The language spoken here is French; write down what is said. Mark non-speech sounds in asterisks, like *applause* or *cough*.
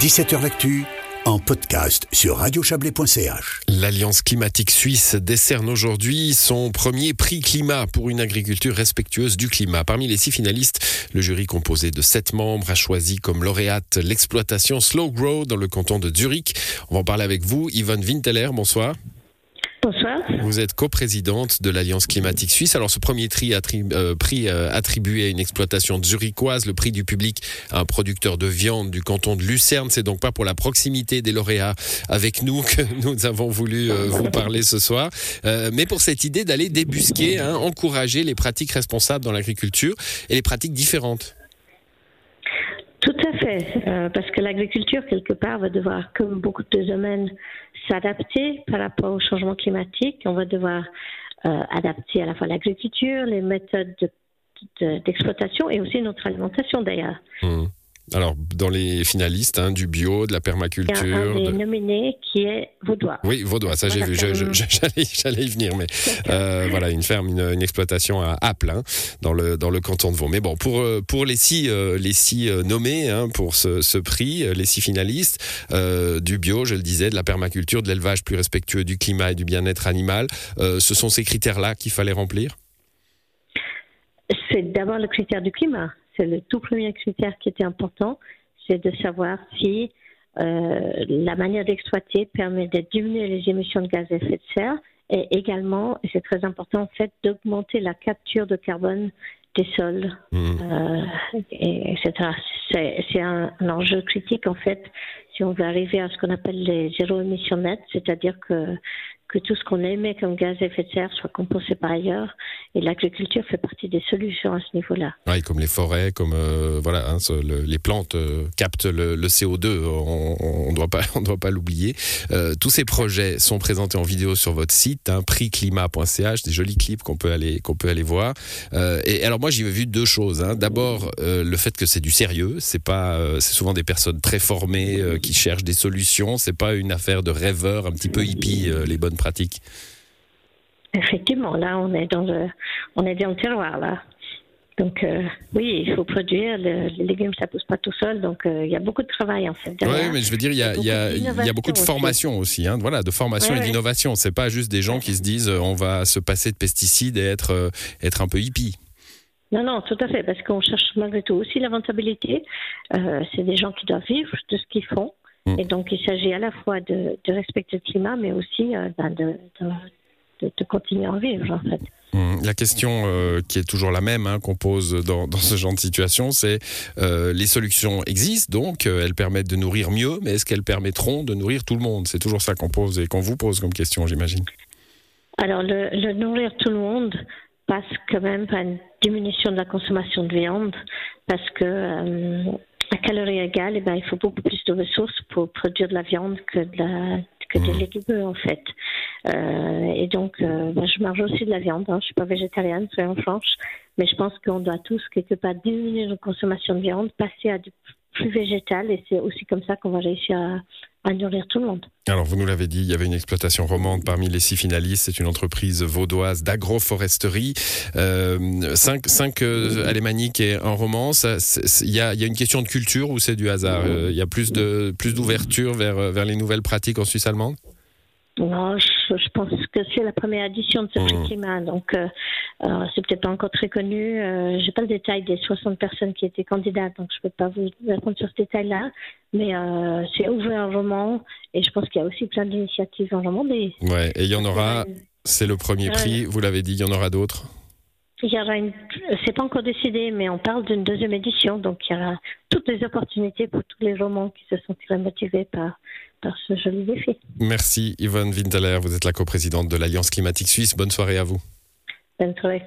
17h L'actu en podcast sur radiochablais.ch. L'Alliance climatique suisse décerne aujourd'hui son premier prix climat pour une agriculture respectueuse du climat. Parmi les six finalistes, le jury composé de sept membres a choisi comme lauréate l'exploitation Slow Grow dans le canton de Zurich. On va en parler avec vous. Yvonne Winteler, bonsoir. Vous êtes coprésidente de l'Alliance climatique suisse. Alors, ce premier euh, prix euh, attribué à une exploitation zurichoise, le prix du public à un producteur de viande du canton de Lucerne. C'est donc pas pour la proximité des lauréats avec nous que *laughs* nous avons voulu euh, vous parler ce soir, mais pour cette idée d'aller débusquer, hein, encourager les pratiques responsables dans l'agriculture et les pratiques différentes. À fait, euh, parce que l'agriculture, quelque part, va devoir, comme beaucoup de domaines, s'adapter par rapport au changement climatique. On va devoir euh, adapter à la fois l'agriculture, les méthodes d'exploitation et aussi notre alimentation d'ailleurs. Mmh. Alors, dans les finalistes, hein, du bio, de la permaculture. Il y a un des nominés qui est Vaudois. Oui, Vaudois, ça j'ai vu, *laughs* j'allais y venir, mais euh, voilà, une ferme, une, exploitation à Apple, hein, dans, le, dans le canton de Vaud. Mais bon, pour, euh, pour les six, euh, les six nommés hein, pour ce, ce, prix, les six finalistes, du bio, je le disais, de la permaculture, de l'élevage plus respectueux du climat et du bien-être animal, ce sont ces critères-là qu'il fallait remplir? C'est d'abord le critère du climat c'est le tout premier critère qui était important, c'est de savoir si euh, la manière d'exploiter permet de diminuer les émissions de gaz à effet de serre et également, et c'est très important en fait, d'augmenter la capture de carbone des sols, mmh. euh, et, etc. C'est un, un, enjeu critique en fait si on veut arriver à ce qu'on appelle les zéro émissions nettes, c'est-à-dire que que tout ce qu'on émet comme gaz à effet de serre soit compensé par ailleurs. Et l'agriculture fait partie des solutions à ce niveau-là. Oui, comme les forêts, comme euh, voilà, hein, les plantes euh, captent le, CO2. On ne *laughs* doit pas, l'oublier. Euh, tous ces projets sont présentés en vidéo sur votre site, hein, prixclimat.ch, des jolis clips qu'on peut aller qu'on peut aller voir. et alors moi, j'y ai vu deux choses. Hein. D'abord, le fait que c'est du sérieux. C'est pas, c'est souvent des personnes très formées qui cherchent des solutions. C'est pas une affaire de rêveurs, un petit peu hippie, les bonnes pratique. Effectivement, là, on est dans le, on est dans le terroir, là. Donc euh, oui, il faut produire. les légumes, ça pousse pas tout seul. Donc euh, il y a beaucoup de travail en fait. Oui, mais je veux dire, il y a, y a, y a beaucoup de formation aussi. hein, voilà, de formation et d'innovation. C'est pas juste des gens qui se disent euh, on va se passer de pesticides et être être un peu hippie. Non, non, tout à fait, parce qu'on cherche malgré tout aussi la rentabilité. c'est des gens qui doivent vivre de ce qu'ils font. Mm. Et donc, il s'agit à la fois de, respecter le climat, mais aussi euh, ben, de, de, continuer à vivre, en fait. Mm. La question euh, qui est toujours la même hein, qu'on pose dans, dans, ce genre de situation, c'est euh, les solutions existent, donc elles permettent de nourrir mieux, mais est-ce qu'elles permettront de nourrir tout le monde? C'est toujours ça qu'on pose et qu'on vous pose comme question, j'imagine. Alors, le, le, nourrir tout le monde passe quand même par une diminution de la consommation de viande, parce que à calories égales, eh ben, il faut beaucoup plus de ressources pour produire de la viande que de la que des mmh. légumes en fait. Euh, et donc, euh, ben, je mange aussi de la viande. Hein. Je suis pas végétarienne, soyons franches, mais je pense qu'on doit tous quelque part diminuer notre consommation de viande, passer à du plus végétal, et c'est aussi comme ça qu'on va réussir à, à nourrir tout le monde. Alors, vous nous l'avez dit, il y avait une exploitation romande parmi les six finalistes. C'est une entreprise vaudoise d'agroforesterie. Euh, cinq cinq euh, alémaniques et un roman. Il y a, y a, une question de culture ou c'est du hasard? Euh, Il y a plus de plus d'ouverture vers, vers les nouvelles pratiques en Suisse allemande? Non, je, pense que c'est la première édition de ce prix mmh. climat, donc c'est peut-être pas encore très connu. Euh, J'ai pas le détail des 60 personnes qui étaient candidates, donc je peux pas vous répondre sur ce détail-là. Mais euh, c'est ouvert en roman, et je pense qu'il y a aussi plein d'initiatives en roman. Ouais, et il y en aura. C'est le premier prix. Vous l'avez dit, il y en aura d'autres? Il y aura une, c'est pas encore décidé, mais on parle d'une deuxième édition, donc il y aura toutes les opportunités pour tous les romans qui se sentiraient motivés par, par ce joli défi. Merci Yvonne Winteler, vous êtes la coprésidente de l'Alliance climatique suisse. Bonne soirée à vous. Bonne soirée.